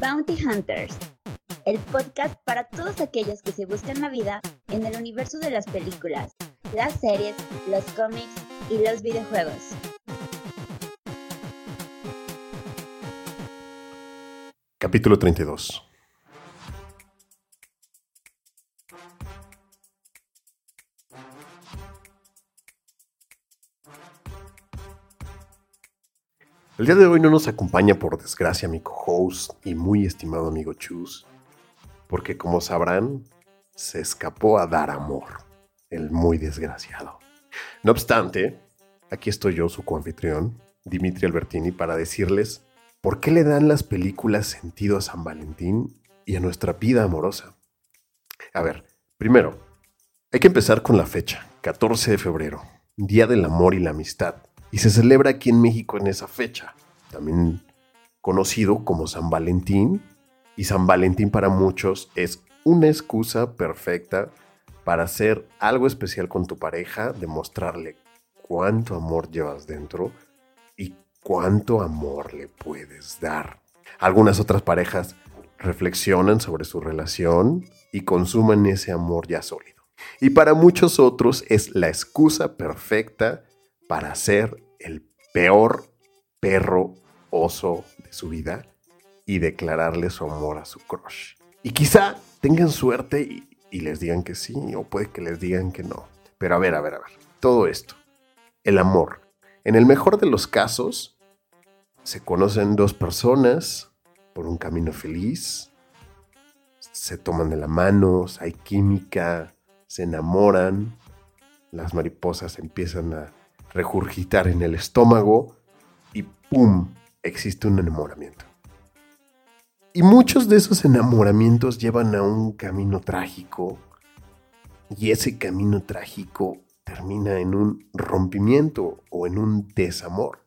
Bounty Hunters, el podcast para todos aquellos que se buscan la vida en el universo de las películas, las series, los cómics y los videojuegos. Capítulo 32 día de hoy no nos acompaña por desgracia mi co-host y muy estimado amigo Chus, porque como sabrán, se escapó a dar amor, el muy desgraciado. No obstante, aquí estoy yo, su coanfitrión, Dimitri Albertini, para decirles por qué le dan las películas sentido a San Valentín y a nuestra vida amorosa. A ver, primero, hay que empezar con la fecha, 14 de febrero, Día del Amor y la Amistad y se celebra aquí en México en esa fecha, también conocido como San Valentín, y San Valentín para muchos es una excusa perfecta para hacer algo especial con tu pareja, demostrarle cuánto amor llevas dentro y cuánto amor le puedes dar. Algunas otras parejas reflexionan sobre su relación y consuman ese amor ya sólido. Y para muchos otros es la excusa perfecta para ser el peor perro oso de su vida y declararle su amor a su crush. Y quizá tengan suerte y, les digan que sí, o puede que les digan que no. Pero a ver, a ver, a ver. Todo esto. El amor. En el mejor de los casos, se conocen dos personas por un camino feliz, se toman de la mano, hay química, se enamoran, las mariposas empiezan a regurgitar en el estómago y ¡pum! existe un enamoramiento. Y muchos de esos enamoramientos llevan a un camino trágico y ese camino trágico termina en un rompimiento o en un desamor.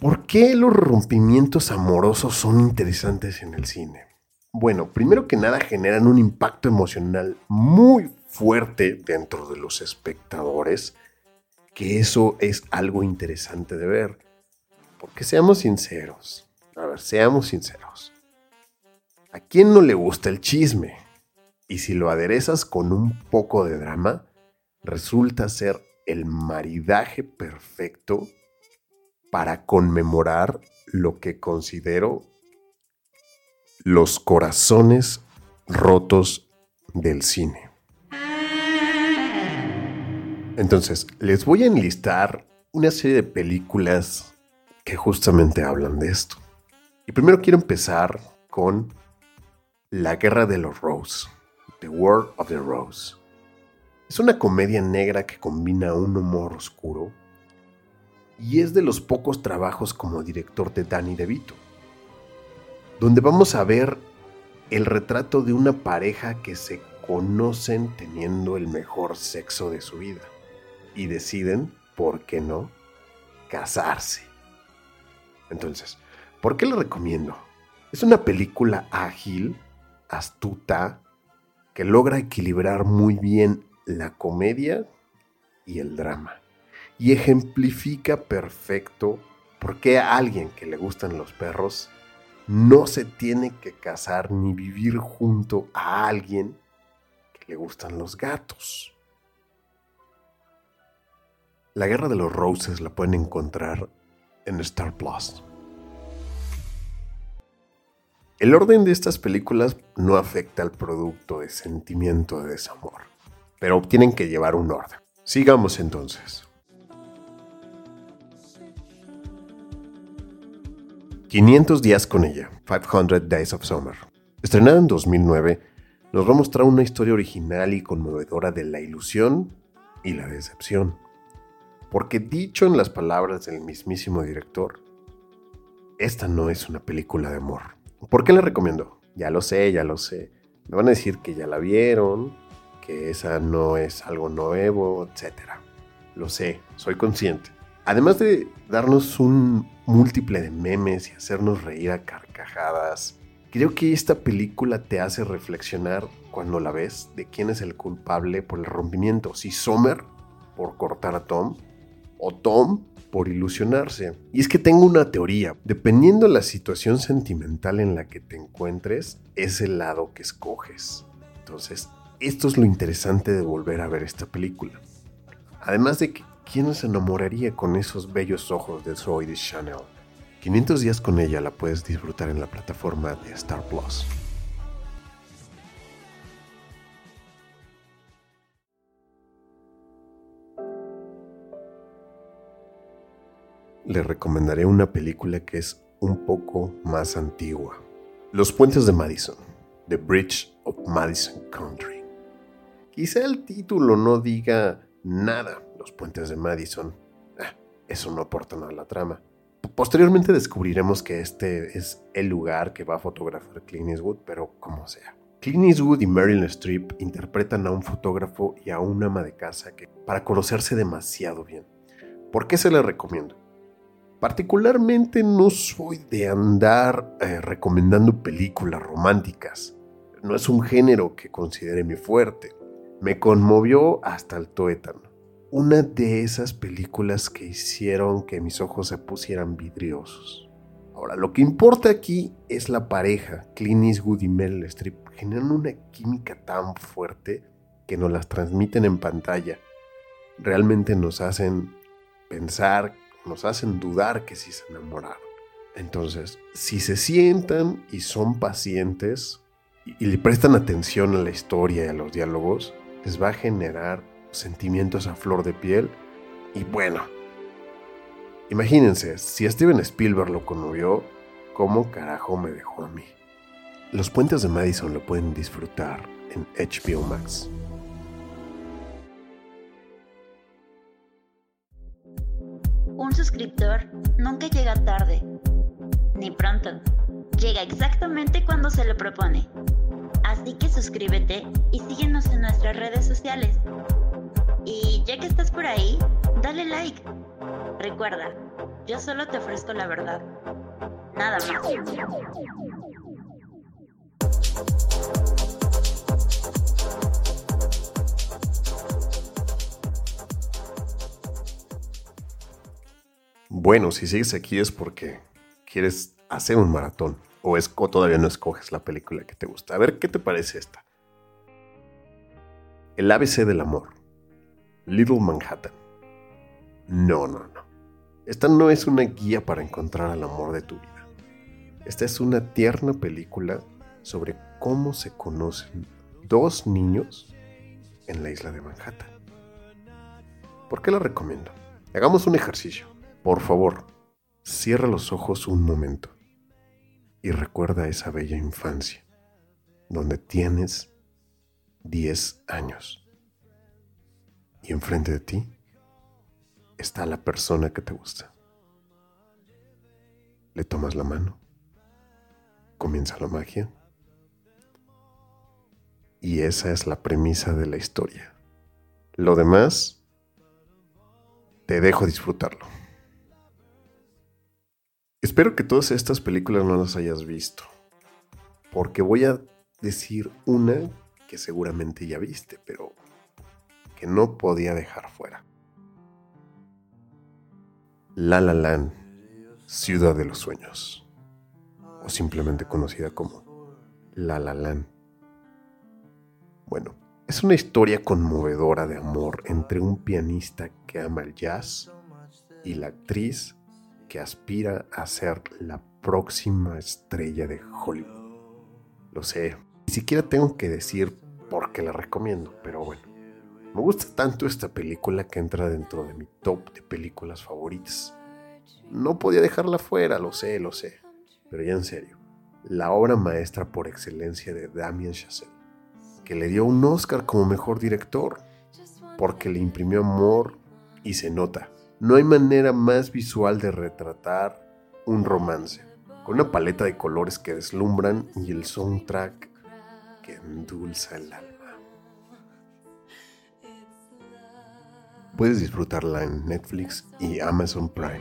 ¿Por qué los rompimientos amorosos son interesantes en el cine? Bueno, primero que nada generan un impacto emocional muy fuerte dentro de los espectadores que eso es algo interesante de ver. Porque seamos sinceros, a ver, seamos sinceros. ¿A quién no le gusta el chisme? Y si lo aderezas con un poco de drama, resulta ser el maridaje perfecto para conmemorar lo que considero los corazones rotos del cine. Entonces, les voy a enlistar una serie de películas que justamente hablan de esto. Y primero quiero empezar con La Guerra de los Rose, The War of the Rose. Es una comedia negra que combina un humor oscuro y es de los pocos trabajos como director de Danny DeVito, donde vamos a ver el retrato de una pareja que se conocen teniendo el mejor sexo de su vida y deciden, ¿por qué no?, casarse. Entonces, ¿por qué lo recomiendo? Es una película ágil, astuta, que logra equilibrar muy bien la comedia y el drama. Y ejemplifica perfecto por qué a alguien que le gustan los perros no se tiene que casar ni vivir junto a alguien que le gustan los gatos. La Guerra de los Roses la pueden encontrar en Star Plus. El orden de estas películas no afecta al producto de sentimiento de desamor, pero tienen que llevar un orden. Sigamos entonces. 500 días con ella, 500 Days of Summer. Estrenada en 2009, nos va a mostrar una historia original y conmovedora de la ilusión y la decepción porque dicho en las palabras del mismísimo director, esta no es una película de amor. ¿Por qué la recomiendo? Ya lo sé, ya lo sé. Me van a decir que ya la vieron, que esa no es algo nuevo, etc. Lo sé, soy consciente. Además de darnos un múltiple de memes y hacernos reír a carcajadas, creo que esta película te hace reflexionar cuando la ves de quién es el culpable por el rompimiento. Si Sommer por cortar a Tom o Tom por ilusionarse. Y es que tengo una teoría. Dependiendo de la situación sentimental en la que te encuentres, es el lado que escoges. Entonces, esto es lo interesante de volver a ver esta película. Además de que, ¿quién se enamoraría con esos bellos ojos de Zoe de Chanel? 500 días con ella la puedes disfrutar en la plataforma de Star Plus. Le recomendaré una película que es un poco más antigua. Los puentes de Madison, The Bridge of Madison Country. Quizá el título no diga nada, los puentes de Madison. Ah, eso no aporta nada a la trama Posteriormente descubriremos que este es el lugar que va a fotografiar Clint Eastwood, pero como sea. Clint Eastwood y Meryl Streep interpretan a un fotógrafo y a un ama de casa que para conocerse demasiado bien. ¿Por qué se les recomiendo? Particularmente no soy de andar eh, recomendando películas románticas. No es un género que considere mi fuerte. Me conmovió hasta el tuétano una de esas películas que hicieron que mis ojos se pusieran vidriosos. Ahora, lo que importa aquí es la pareja, Clint Eastwood y Meryl generan una química tan fuerte que nos las transmiten en pantalla. Realmente nos hacen pensar, nos hacen dudar que sí se enamoraron. Entonces, si se sientan y son pacientes y le prestan atención a la historia y a los diálogos, les va a generar sentimientos a flor de piel. Y bueno, imagínense, si Steven Spielberg lo conmovió, ¿cómo carajo me dejó a mí? Los puentes de Madison lo pueden disfrutar en HBO Max. Un suscriptor nunca llega tarde, ni pronto. Llega exactamente cuando se lo propone. Así que suscríbete y síguenos en nuestras redes sociales. Y ya que estás por ahí, dale like. Recuerda, yo solo te ofrezco la verdad. Nada más. Bueno, si sigues aquí es porque quieres hacer un maratón o, es, o todavía no escoges la película que te gusta. A ver, ¿qué te parece esta? El ABC del amor. Little Manhattan. No, no, no. Esta no es una guía para encontrar el amor de tu vida. Esta es una tierna película sobre cómo se conocen dos niños en la isla de Manhattan. ¿Por qué la recomiendo? Hagamos un ejercicio. Por favor, cierra los ojos un momento y recuerda esa bella infancia donde tienes 10 años y enfrente de ti está la persona que te gusta. Le tomas la mano, comienza la magia y esa es la premisa de la historia. Lo demás, te dejo disfrutarlo. Espero que todas estas películas no las hayas visto, porque voy a decir una que seguramente ya viste, pero que no podía dejar fuera. La La Land, Ciudad de los Sueños, o simplemente conocida como La La Land. Bueno, es una historia conmovedora de amor entre un pianista que ama el jazz y la actriz que aspira a ser la próxima estrella de Hollywood. Lo sé, ni siquiera tengo que decir por qué la recomiendo, pero bueno. Me gusta tanto esta película que entra dentro de mi top de películas favoritas. No podía dejarla fuera, lo sé, lo sé. Pero ya en serio, la obra maestra por excelencia de Damien Chazelle, que le dio un Oscar como mejor director, porque le imprimió amor y se nota. No hay manera más visual de retratar un romance, con una paleta de colores que deslumbran y el soundtrack que endulza el alma. puedes disfrutarla en Netflix y Amazon Prime.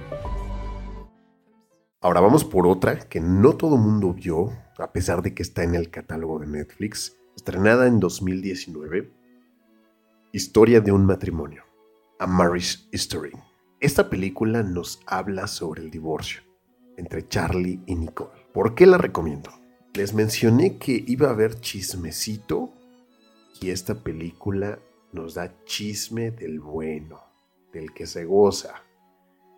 Ahora vamos por otra que no todo mundo vio, a pesar de que está en el catálogo de Netflix, estrenada en 2019. Historia de un matrimonio. A Marriage History. Esta película nos habla sobre el divorcio entre Charlie y Nicole. ¿Por qué la recomiendo? Les mencioné que iba a haber chismecito y esta película nos da chisme del bueno, del que se goza.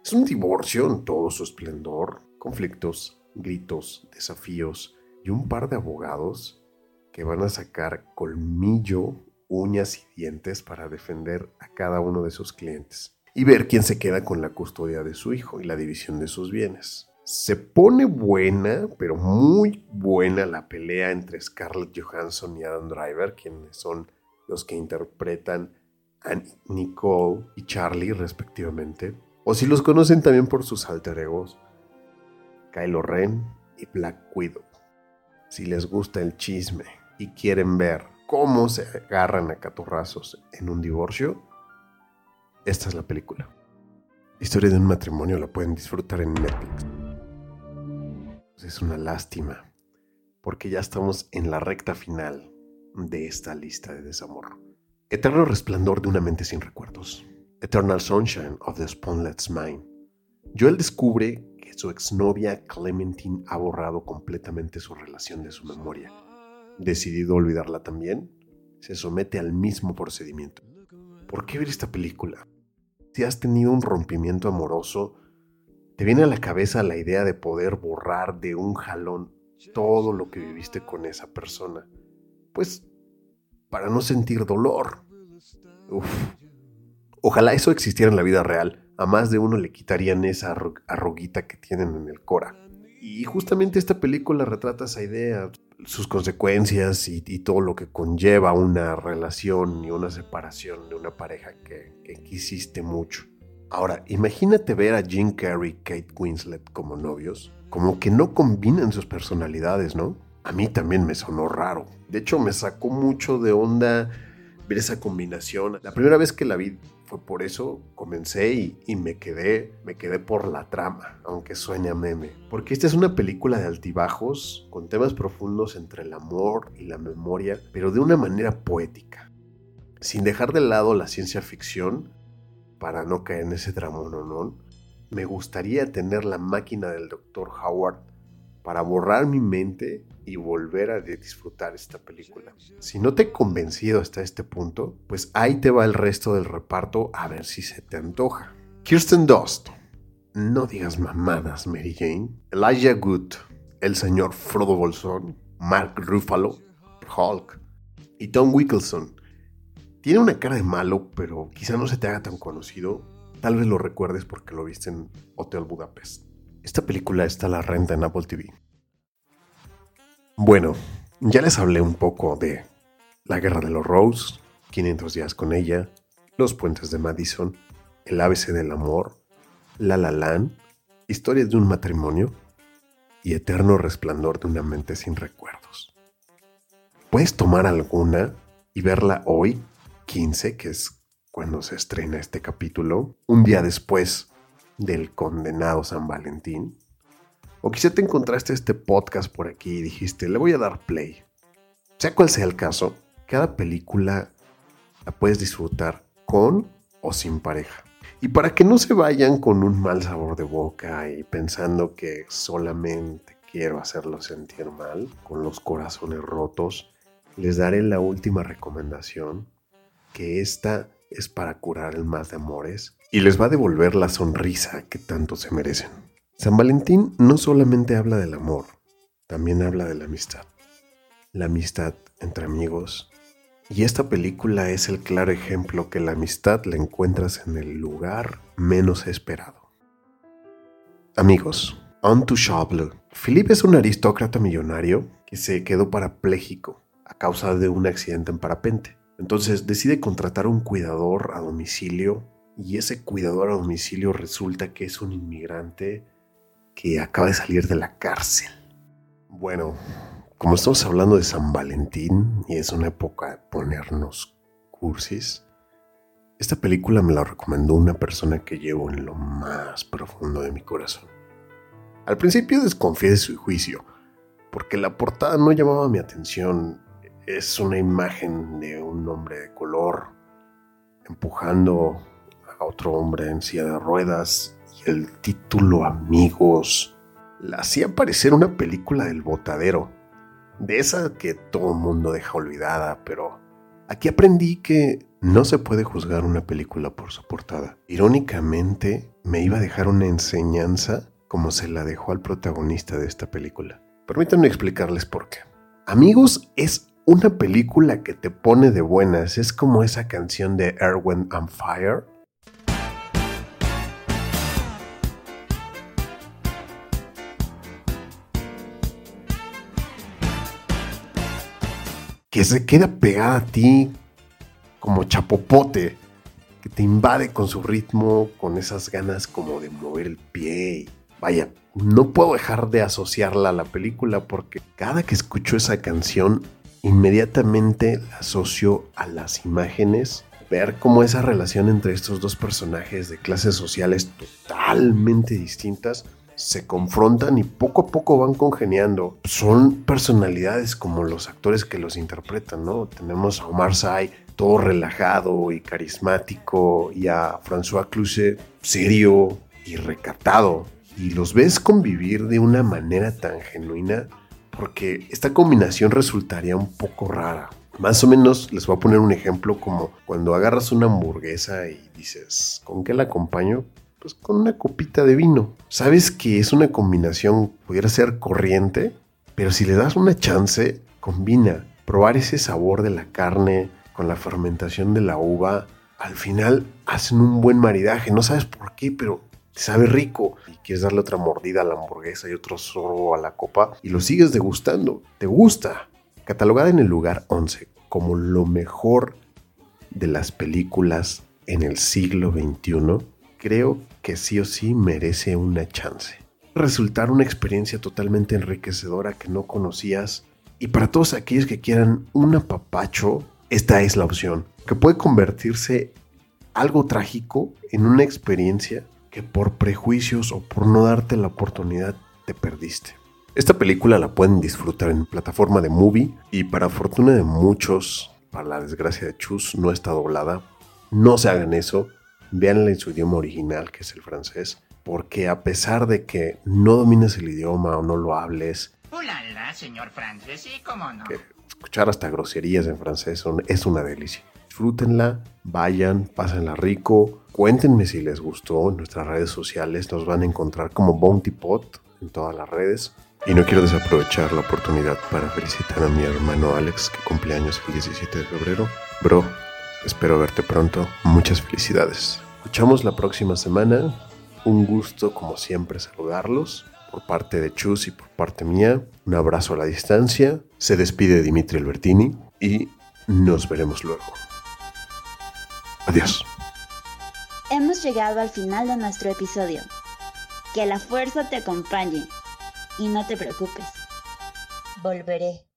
Es un divorcio en todo su esplendor, conflictos, gritos, desafíos y un par de abogados que van a sacar colmillo, uñas y dientes para defender a cada uno de sus clientes y ver quién se queda con la custodia de su hijo y la división de sus bienes. Se pone buena, pero muy buena la pelea entre Scarlett Johansson y Adam Driver, quienes son los que interpretan a Nicole y Charlie respectivamente. O si los conocen también por sus alter egos, Kylo Ren y Black Widow. Si les gusta el chisme y quieren ver cómo se agarran a catorrazos en un divorcio, esta es la película. Historia de un matrimonio la pueden disfrutar en Netflix. Es una lástima, porque ya estamos en la recta final de esta lista de desamor. Eterno resplandor de una mente sin recuerdos. Eternal Sunshine of the Spotless Mind. Joel descubre que su exnovia Clementine ha borrado completamente su relación de su memoria. Decidido olvidarla también, se somete al mismo procedimiento. ¿Por qué ver esta película? Si has tenido un rompimiento amoroso, te viene a la cabeza la idea de poder borrar de un jalón todo lo que viviste con esa persona. Pues para no sentir dolor. Uf. Ojalá eso existiera en la vida real. A más de uno le quitarían esa arruguita que tienen en el Cora. Y justamente esta película retrata esa idea, sus consecuencias y, todo lo que conlleva una relación y una separación de una pareja que, que quisiste mucho. Ahora, imagínate ver a Jim Carrey y Kate Winslet como novios. Como que no combinan sus personalidades, ¿no? A mí también me sonó raro. De hecho, me sacó mucho de onda ver esa combinación. La primera vez que la vi fue por eso comencé y, me quedé, me quedé por la trama, aunque sueña meme. Porque esta es una película de altibajos, con temas profundos entre el amor y la memoria, pero de una manera poética. Sin dejar de lado la ciencia ficción, para no caer en ese drama no, me gustaría tener la máquina del Dr. Howard para borrar mi mente y volver a disfrutar esta película. Si no te he convencido hasta este punto, pues ahí te va el resto del reparto a ver si se te antoja. Kirsten Dunst, no digas mamadas, Mary Jane. Elijah Good, el señor Frodo Bolsón. Mark Ruffalo, Hulk. Y Tom Wickelson. Tiene una cara de malo, pero quizá no se te haga tan conocido. Tal vez lo recuerdes porque lo viste en Hotel Budapest. Esta película está a la renta en Apple TV. Bueno, ya les hablé un poco de La Guerra de los Rose, 500 días con ella, Los Puentes de Madison, El ABC del Amor, La La Land, Historia de un matrimonio y Eterno Resplandor de una mente sin recuerdos. Puedes tomar alguna y verla hoy, 15, que es cuando se estrena este capítulo, un día después del condenado San Valentín. O quizá te encontraste este podcast por aquí y dijiste, le voy a dar play. Sea cual sea el caso, cada película la puedes disfrutar con o sin pareja. Y para que no se vayan con un mal sabor de boca y pensando que solamente quiero hacerlo sentir mal, con los corazones rotos, les daré la última recomendación, que esta es para curar el mal de amores y les va a devolver la sonrisa que tanto se merecen. San Valentín no solamente habla del amor, también habla de la amistad. La amistad entre amigos. Y esta película es el claro ejemplo que la amistad la encuentras en el lugar menos esperado. Amigos, Intouchable. Philippe es un aristócrata millonario que se quedó parapléjico a causa de un accidente en parapente. Entonces decide contratar un cuidador a domicilio y ese cuidador a domicilio resulta que es un inmigrante que acaba de salir de la cárcel. Bueno, como estamos hablando de San Valentín y es una época de ponernos cursis, esta película me la recomendó una persona que llevo en lo más profundo de mi corazón. Al principio desconfié de su juicio, porque la portada no llamaba mi atención. Es una imagen de un hombre de color empujando a otro hombre en silla de ruedas y el título Amigos la hacía parecer una película del botadero, de esa que todo mundo deja olvidada, pero aquí aprendí que no se puede juzgar una película por su portada. Irónicamente, me iba a dejar una enseñanza como se la dejó al protagonista de esta película. Permítanme explicarles por qué. Amigos es una película que te pone de buenas, es como esa canción de Erwin and Fire que se queda pegada a ti como chapopote, que te invade con su ritmo, con esas ganas como de mover el pie. Vaya, no puedo dejar de asociarla a la película porque cada que escucho esa canción, inmediatamente la asocio a las imágenes, ver cómo esa relación entre estos dos personajes de clases sociales totalmente distintas se confrontan y poco a poco van congeniando. Son personalidades como los actores que los interpretan, ¿no? Tenemos a Omar Sy, todo relajado y carismático, y a François Cluzet, serio y recatado. Y los ves convivir de una manera tan genuina porque esta combinación resultaría un poco rara. Más o menos les voy a poner un ejemplo como cuando agarras una hamburguesa y dices, ¿con qué la acompaño? pues con una copita de vino. Sabes que es una combinación, pudiera ser corriente, pero si le das una chance, combina. Probar ese sabor de la carne con la fermentación de la uva, al final hacen un buen maridaje. No sabes por qué, pero te sabe rico. Y quieres darle otra mordida a la hamburguesa y otro sorbo a la copa y lo sigues degustando. Te gusta. Catalogada en el lugar 11 como lo mejor de las películas en el siglo XXI, creo que sí o sí merece una chance. Resultar una experiencia totalmente enriquecedora que no conocías. Y para todos aquellos que quieran un apapacho, esta es la opción, que puede convertirse algo trágico en una experiencia que por prejuicios o por no darte la oportunidad te perdiste. Esta película la pueden disfrutar en plataforma de movie y para fortuna de muchos, para la desgracia de Chus, no está doblada. No se hagan eso véanla en su idioma original, que es el francés, porque a pesar de que no domines el idioma o no lo hables, Ulala, señor francés, sí, cómo no. escuchar hasta groserías en francés es una delicia. Disfrútenla, vayan, pásenla rico, cuéntenme si les gustó en nuestras redes sociales, nos van a encontrar como Bounty Pot en todas las redes. Y no quiero desaprovechar la oportunidad para felicitar a mi hermano Alex, que cumple años el 17 de febrero. Bro, Espero verte pronto. Muchas felicidades. Escuchamos la próxima semana. Un gusto, como siempre, saludarlos. Por parte de Chus y por parte mía, un abrazo a la distancia. Se despide Dimitri Albertini y nos veremos luego. Adiós. Hemos llegado al final de nuestro episodio. Que la fuerza te acompañe y no te preocupes. Volveré.